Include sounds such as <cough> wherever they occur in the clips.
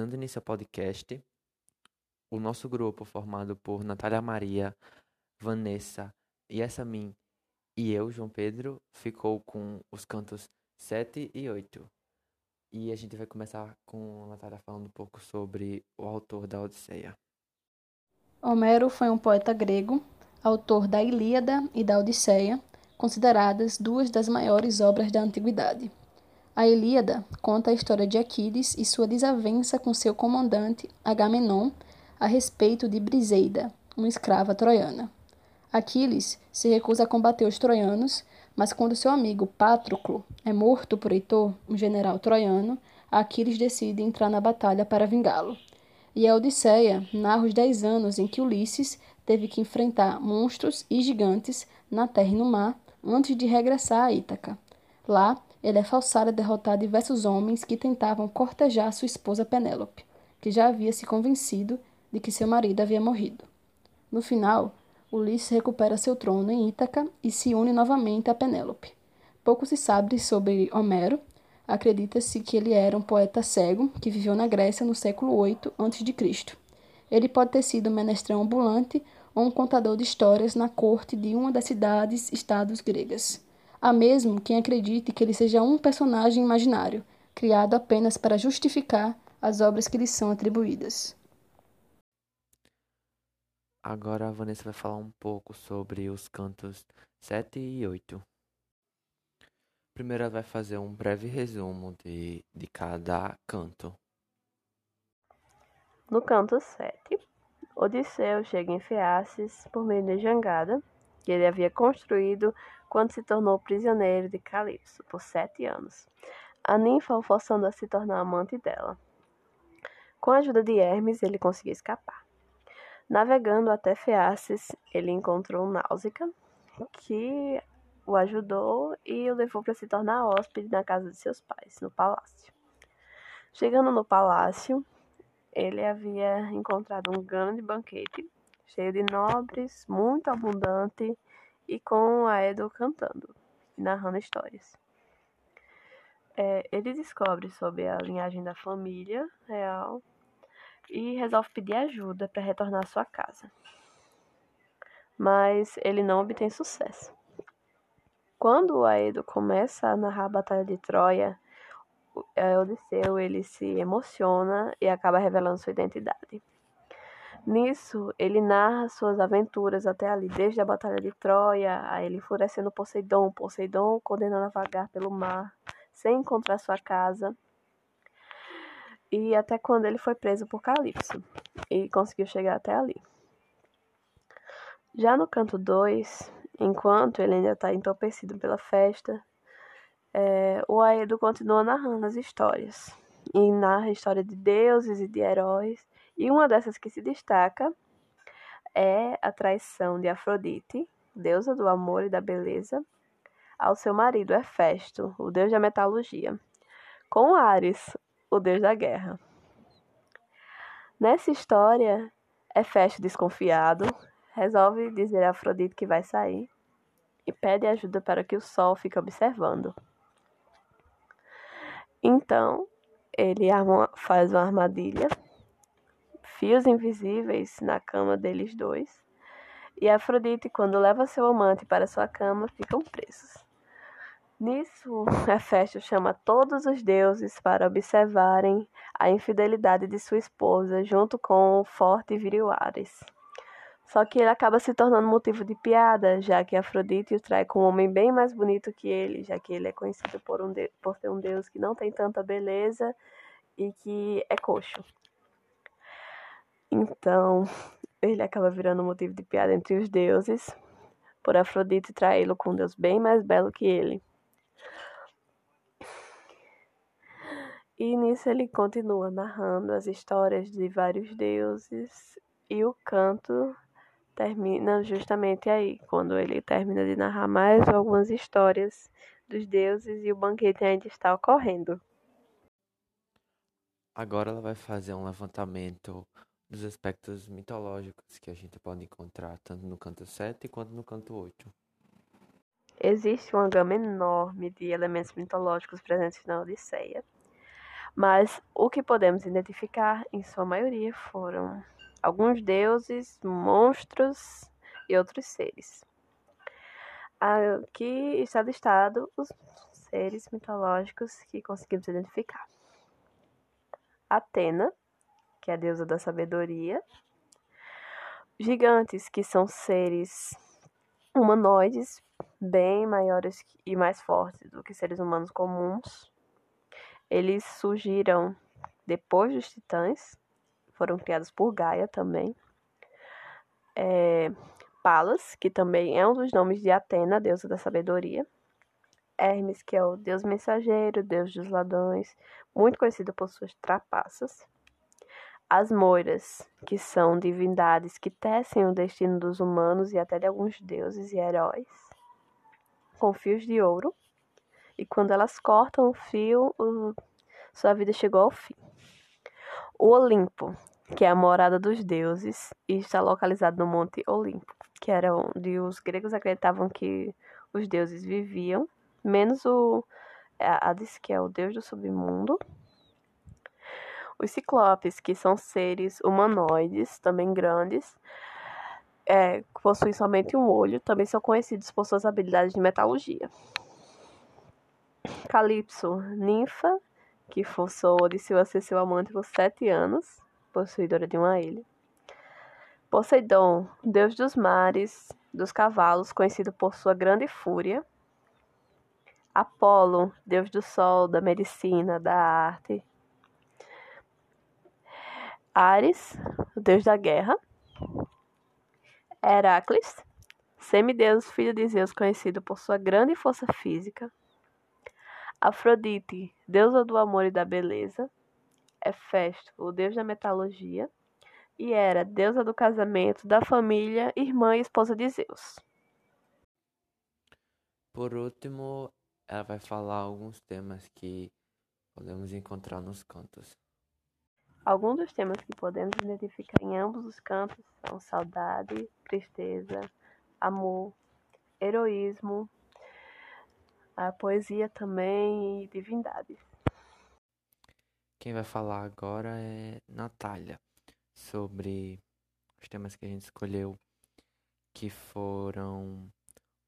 dando início ao podcast. O nosso grupo, formado por Natália Maria, Vanessa, Yasmin e eu, João Pedro, ficou com os cantos 7 e 8. E a gente vai começar com a Natália falando um pouco sobre o autor da Odisseia. Homero foi um poeta grego, autor da Ilíada e da Odisseia, consideradas duas das maiores obras da antiguidade. A Ilíada conta a história de Aquiles e sua desavença com seu comandante Agamenon a respeito de Briseida, uma escrava troiana. Aquiles se recusa a combater os troianos, mas quando seu amigo Patroclo é morto por Heitor, um general troiano, Aquiles decide entrar na batalha para vingá-lo. E a Odisseia narra os dez anos em que Ulisses teve que enfrentar monstros e gigantes na terra e no mar antes de regressar a Ítaca. Lá, ele é forçado a derrotar diversos homens que tentavam cortejar sua esposa Penélope, que já havia se convencido de que seu marido havia morrido. No final, Ulisses recupera seu trono em Ítaca e se une novamente a Penélope. Pouco se sabe sobre Homero. Acredita-se que ele era um poeta cego que viveu na Grécia no século VIII a.C. Ele pode ter sido um menestrão ambulante ou um contador de histórias na corte de uma das cidades-estados gregas. Há mesmo quem acredite que ele seja um personagem imaginário, criado apenas para justificar as obras que lhe são atribuídas. Agora a Vanessa vai falar um pouco sobre os cantos 7 e 8. Primeiro ela vai fazer um breve resumo de, de cada canto. No canto 7, Odisseu chega em Feaces por meio de jangada que ele havia construído quando se tornou prisioneiro de Calipso por sete anos, a ninfa o forçando a se tornar amante dela. Com a ajuda de Hermes, ele conseguiu escapar. Navegando até Feaces, ele encontrou Náusica, que o ajudou e o levou para se tornar hóspede na casa de seus pais, no palácio. Chegando no palácio, ele havia encontrado um grande banquete, cheio de nobres, muito abundante e com Aedo cantando e narrando histórias. É, ele descobre sobre a linhagem da família real e resolve pedir ajuda para retornar à sua casa. Mas ele não obtém sucesso. Quando Aedo começa a narrar a Batalha de Troia, é, Odisseu ele se emociona e acaba revelando sua identidade. Nisso, ele narra suas aventuras até ali, desde a Batalha de Troia, a ele enfurecendo Poseidon, Poseidon condenando a vagar pelo mar, sem encontrar sua casa, e até quando ele foi preso por Calipso, e conseguiu chegar até ali. Já no canto 2, enquanto ele ainda está entorpecido pela festa, é, o Aedo continua narrando as histórias, e narra a história de deuses e de heróis, e uma dessas que se destaca é a traição de Afrodite, deusa do amor e da beleza, ao seu marido Hefesto, o deus da metalurgia, com Ares, o deus da guerra. Nessa história, Hefesto desconfiado resolve dizer a Afrodite que vai sair e pede ajuda para que o sol fique observando. Então, ele faz uma armadilha fios invisíveis na cama deles dois. E Afrodite, quando leva seu amante para sua cama, ficam presos. Nisso, <laughs> Hefesto chama todos os deuses para observarem a infidelidade de sua esposa junto com o forte viril Ares. Só que ele acaba se tornando motivo de piada, já que Afrodite o trai com um homem bem mais bonito que ele, já que ele é conhecido por, um de... por ser um deus que não tem tanta beleza e que é coxo. Então, <laughs> ele acaba virando motivo de piada entre os deuses, por Afrodite traí-lo com um deus bem mais belo que ele. E nisso ele continua narrando as histórias de vários deuses, e o canto termina justamente aí, quando ele termina de narrar mais algumas histórias dos deuses e o banquete ainda está ocorrendo. Agora ela vai fazer um levantamento dos aspectos mitológicos que a gente pode encontrar tanto no canto 7 quanto no canto 8. Existe uma gama enorme de elementos mitológicos presentes na Odisseia, Mas o que podemos identificar, em sua maioria, foram alguns deuses, monstros e outros seres. Aqui está listado os seres mitológicos que conseguimos identificar. Atena, é a deusa da sabedoria. Gigantes, que são seres humanoides, bem maiores e mais fortes do que seres humanos comuns. Eles surgiram depois dos titãs, foram criados por Gaia também. É, Palas, que também é um dos nomes de Atena, deusa da sabedoria. Hermes, que é o deus mensageiro, deus dos ladrões, muito conhecido por suas trapaças. As moiras, que são divindades que tecem o destino dos humanos e até de alguns deuses e heróis, com fios de ouro. E quando elas cortam o fio, o... sua vida chegou ao fim. O Olimpo, que é a morada dos deuses e está localizado no Monte Olimpo, que era onde os gregos acreditavam que os deuses viviam, menos o Hades, que é o deus do submundo. Os ciclopes, que são seres humanoides, também grandes, é, possuem somente um olho, também são conhecidos por suas habilidades de metalurgia. Calypso, ninfa, que forçou Odisseu a ser seu amante por sete anos, possuidora de uma ilha. Poseidon, deus dos mares, dos cavalos, conhecido por sua grande fúria. Apolo, deus do sol, da medicina, da arte. Ares, deus da guerra. Heracles, semideus, filho de Zeus, conhecido por sua grande força física. Afrodite, deusa do amor e da beleza. Hefesto, o deus da metalurgia e era deusa do casamento, da família, irmã e esposa de Zeus. Por último, ela vai falar alguns temas que podemos encontrar nos cantos. Alguns dos temas que podemos identificar em ambos os cantos são saudade, tristeza, amor, heroísmo, a poesia também e divindades. Quem vai falar agora é Natália sobre os temas que a gente escolheu, que foram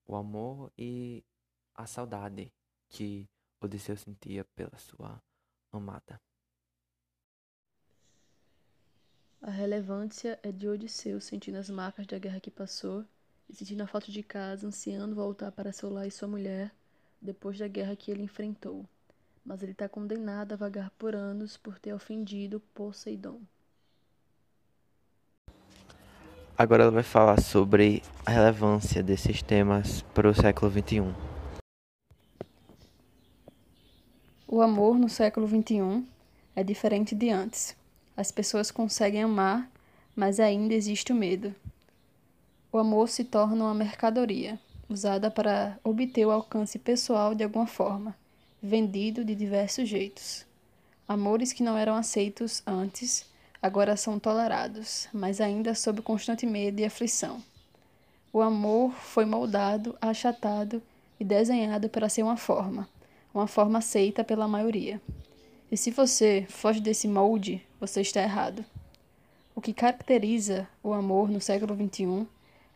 o amor e a saudade que Odisseu sentia pela sua amada. A relevância é de Odisseu sentindo as marcas da guerra que passou e sentindo a falta de casa, ansiando voltar para seu lar e sua mulher depois da guerra que ele enfrentou. Mas ele está condenado a vagar por anos por ter ofendido Poseidon. Agora ela vai falar sobre a relevância desses temas para o século XXI. O amor no século XXI é diferente de antes. As pessoas conseguem amar, mas ainda existe o medo. O amor se torna uma mercadoria, usada para obter o alcance pessoal de alguma forma, vendido de diversos jeitos. Amores que não eram aceitos antes agora são tolerados, mas ainda sob constante medo e aflição. O amor foi moldado, achatado e desenhado para ser uma forma, uma forma aceita pela maioria. E se você foge desse molde, você está errado. O que caracteriza o amor no século XXI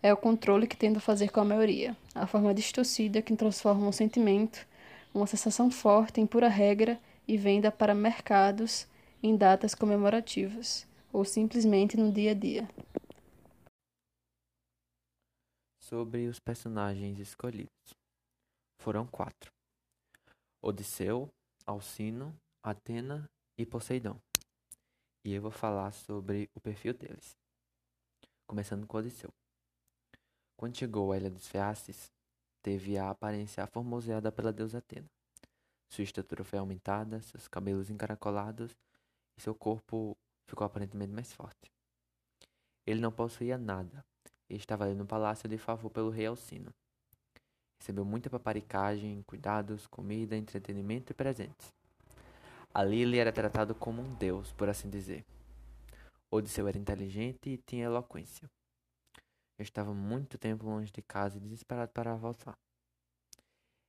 é o controle que tenta fazer com a maioria, a forma distorcida que transforma um sentimento, uma sensação forte em pura regra e venda para mercados em datas comemorativas ou simplesmente no dia a dia. Sobre os personagens escolhidos. Foram quatro: Odisseu, Alcino, Atena e Poseidon. E eu vou falar sobre o perfil deles. Começando com Odisseu. Quando chegou à Ilha dos Feaces, teve a aparência aformoseada pela deusa Atena. Sua estatura foi aumentada, seus cabelos encaracolados e seu corpo ficou aparentemente mais forte. Ele não possuía nada e estava ali no palácio de favor pelo rei Alcino. Recebeu muita paparicagem, cuidados, comida, entretenimento e presentes. Ali ele era tratado como um deus, por assim dizer. Odisseu era inteligente e tinha eloquência. Eu estava muito tempo longe de casa e desesperado para voltar.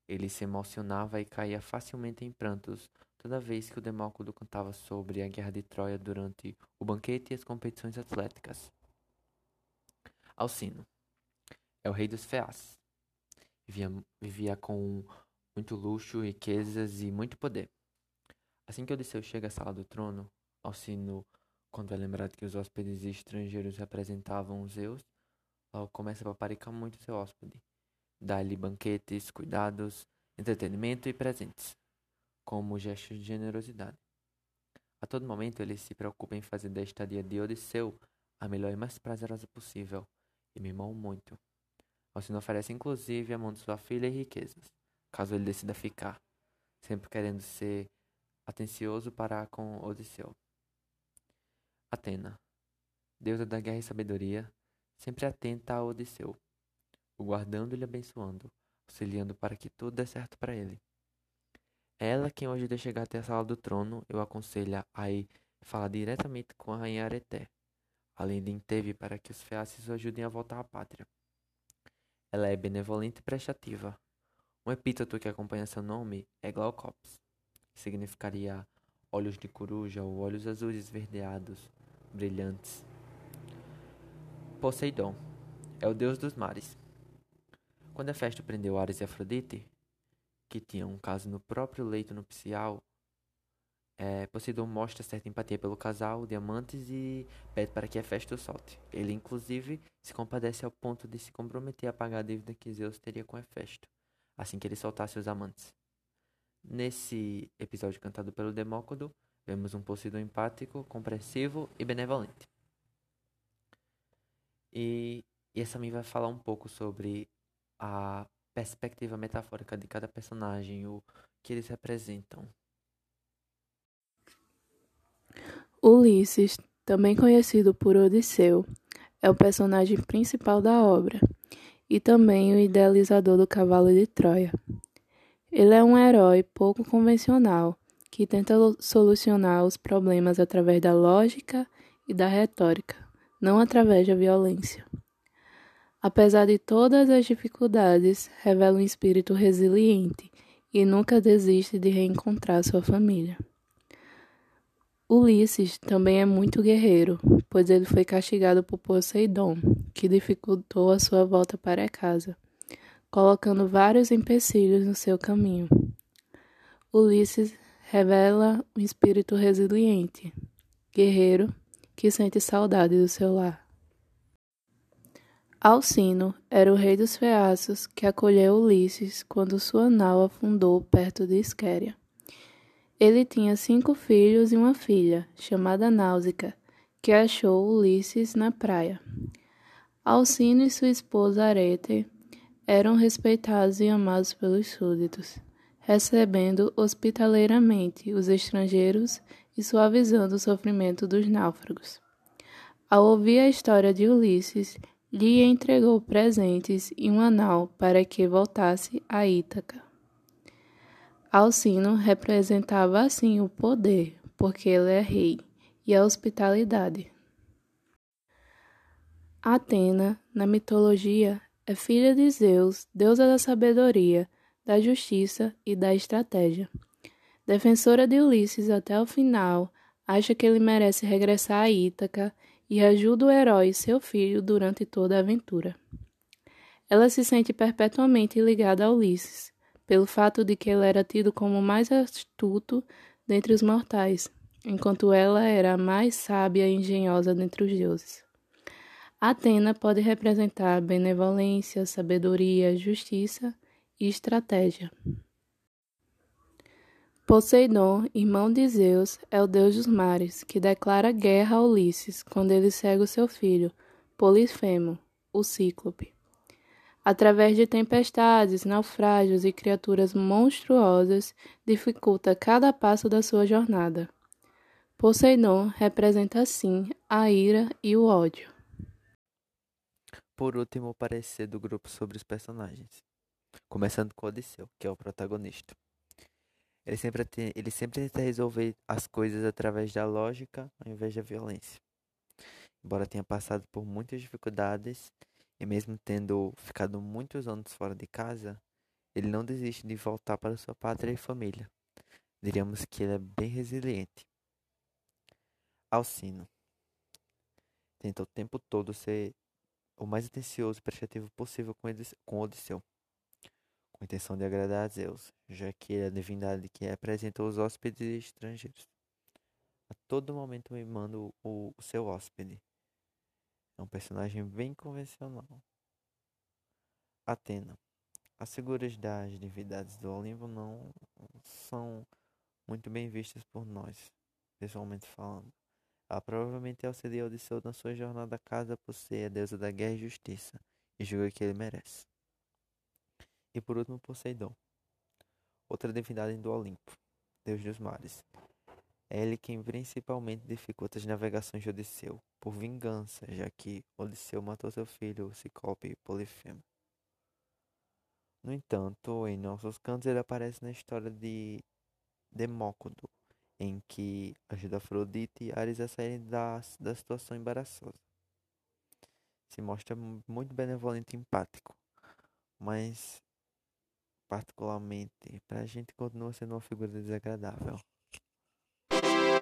Ele se emocionava e caía facilmente em prantos toda vez que o Demócrito contava sobre a guerra de Troia durante o banquete e as competições atléticas. Alcino é o rei dos feas. Vivia, vivia com muito luxo, riquezas e muito poder. Assim que Odisseu chega à sala do trono, Alcino, quando é lembrado que os hóspedes estrangeiros representavam Zeus, logo começa a paparicar muito seu hóspede. Dá-lhe banquetes, cuidados, entretenimento e presentes, como gestos de generosidade. A todo momento ele se preocupa em fazer da estadia de Odisseu a melhor e mais prazerosa possível, e mimou muito. Alcino oferece inclusive a mão de sua filha e riquezas, caso ele decida ficar, sempre querendo ser atencioso para com Odisseu. Atena, deusa da guerra e sabedoria, sempre atenta a Odisseu, o guardando e lhe abençoando, auxiliando para que tudo dê certo para ele. Ela quem hoje de chegar até a sala do trono, eu aconselho a ir falar diretamente com a rainha Areté, além de Inteve para que os feaces o ajudem a voltar à pátria. Ela é benevolente e prestativa. Um epíteto que acompanha seu nome é Glaucops, significaria olhos de coruja ou olhos azuis esverdeados, brilhantes. Poseidon é o deus dos mares. Quando Hefesto prendeu Ares e Afrodite, que tinham um caso no próprio leito nupcial, é, Poseidon mostra certa empatia pelo casal de amantes e pede para que Hefesto o solte. Ele, inclusive, se compadece ao ponto de se comprometer a pagar a dívida que Zeus teria com Hefesto, assim que ele soltasse os amantes. Nesse episódio cantado pelo Demócrito, vemos um Poseidon empático, compreensivo e benevolente. E, e essa também vai falar um pouco sobre a perspectiva metafórica de cada personagem, o que eles representam. Ulisses, também conhecido por Odisseu, é o personagem principal da obra e também o idealizador do cavalo de Troia. Ele é um herói pouco convencional que tenta solucionar os problemas através da lógica e da retórica, não através da violência. Apesar de todas as dificuldades, revela um espírito resiliente e nunca desiste de reencontrar sua família. Ulisses também é muito guerreiro, pois ele foi castigado por Poseidon, que dificultou a sua volta para casa, colocando vários empecilhos no seu caminho. Ulisses revela um espírito resiliente, guerreiro, que sente saudade do seu lar. Alcino era o rei dos feaços que acolheu Ulisses quando sua nau afundou perto de Esquéria. Ele tinha cinco filhos e uma filha, chamada Náusica, que achou Ulisses na praia. Alcino e sua esposa Arete eram respeitados e amados pelos súditos, recebendo hospitaleiramente os estrangeiros e suavizando o sofrimento dos náufragos. Ao ouvir a história de Ulisses, lhe entregou presentes e um anal para que voltasse a Ítaca. Alcino representava assim o poder, porque ele é rei, e a hospitalidade. Atena, na mitologia, é filha de Zeus, deusa da sabedoria, da justiça e da estratégia. Defensora de Ulisses até o final, acha que ele merece regressar a Ítaca e ajuda o herói, seu filho, durante toda a aventura. Ela se sente perpetuamente ligada a Ulisses, pelo fato de que ele era tido como o mais astuto dentre os mortais, enquanto ela era a mais sábia e engenhosa dentre os deuses. Atena pode representar benevolência, sabedoria, justiça e estratégia. Poseidon, irmão de Zeus, é o deus dos mares, que declara guerra a Ulisses quando ele cega o seu filho, Polifemo, o Cíclope. Através de tempestades, naufrágios e criaturas monstruosas, dificulta cada passo da sua jornada. Poseidon representa assim a ira e o ódio. Por último, o parecer do grupo sobre os personagens. Começando com Odisseu, que é o protagonista. Ele sempre, tem, ele sempre tenta resolver as coisas através da lógica ao invés da violência. Embora tenha passado por muitas dificuldades, e mesmo tendo ficado muitos anos fora de casa, ele não desiste de voltar para sua pátria e família, Diríamos que ele é bem resiliente. Alcino tenta o tempo todo ser o mais atencioso e prestativo possível com Odisseu, com a intenção de agradar a Zeus, já que ele é a divindade que representa os hóspedes estrangeiros. A todo momento mimando o, o seu hóspede. É um personagem bem convencional. Atena. As figuras das divindades do Olimpo não são muito bem vistas por nós, pessoalmente falando. Ela provavelmente auxilia Odisseu na sua jornada à casa por ser a deusa da guerra e justiça, e julga que ele merece. E por último, Poseidon, outra divindade do Olimpo, deus dos mares. É ele quem principalmente dificulta as navegações de Odisseu, por vingança, já que Odisseu matou seu filho Ciclope Polifemo. No entanto, em nossos cantos ele aparece na história de Demócrito, em que ajuda Afrodite e Ares a saírem da, da situação embaraçosa. Se mostra muito benevolente e empático, mas particularmente para a gente continua sendo uma figura desagradável.